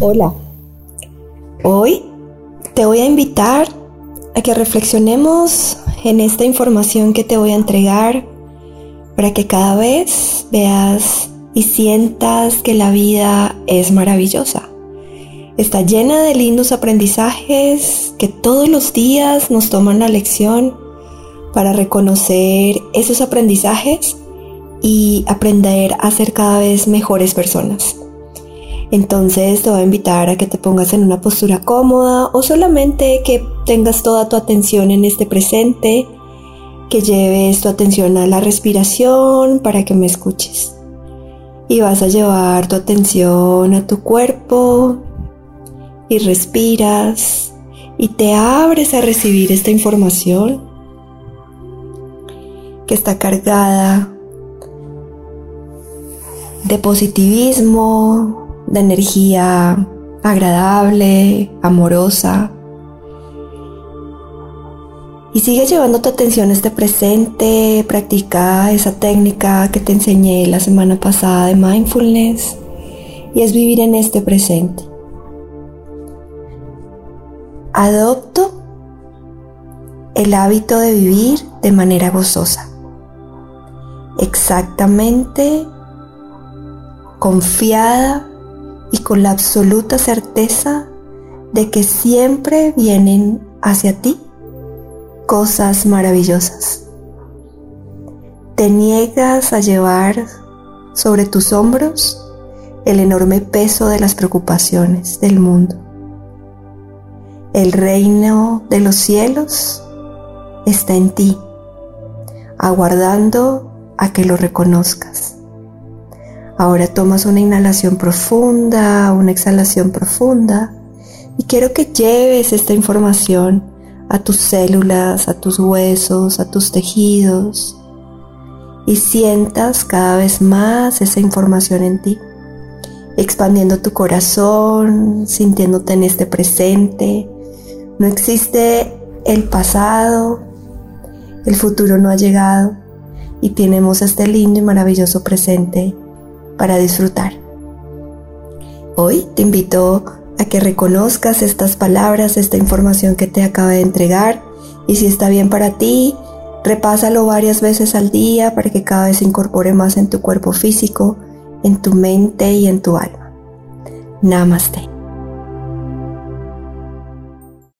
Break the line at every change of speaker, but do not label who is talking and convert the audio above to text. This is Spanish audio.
Hola. Hoy te voy a invitar a que reflexionemos en esta información que te voy a entregar para que cada vez veas y sientas que la vida es maravillosa. Está llena de lindos aprendizajes que todos los días nos toman la lección para reconocer esos aprendizajes y aprender a ser cada vez mejores personas. Entonces te voy a invitar a que te pongas en una postura cómoda o solamente que tengas toda tu atención en este presente, que lleves tu atención a la respiración para que me escuches. Y vas a llevar tu atención a tu cuerpo y respiras y te abres a recibir esta información que está cargada de positivismo, de energía agradable, amorosa. Y sigue llevando tu atención a este presente, practica esa técnica que te enseñé la semana pasada de mindfulness y es vivir en este presente. Adopto el hábito de vivir de manera gozosa, exactamente confiada con la absoluta certeza de que siempre vienen hacia ti cosas maravillosas. Te niegas a llevar sobre tus hombros el enorme peso de las preocupaciones del mundo. El reino de los cielos está en ti, aguardando a que lo reconozcas. Ahora tomas una inhalación profunda, una exhalación profunda y quiero que lleves esta información a tus células, a tus huesos, a tus tejidos y sientas cada vez más esa información en ti, expandiendo tu corazón, sintiéndote en este presente. No existe el pasado, el futuro no ha llegado y tenemos este lindo y maravilloso presente para disfrutar. Hoy te invito a que reconozcas estas palabras, esta información que te acaba de entregar y si está bien para ti, repásalo varias veces al día para que cada vez se incorpore más en tu cuerpo físico, en tu mente y en tu alma. Namaste.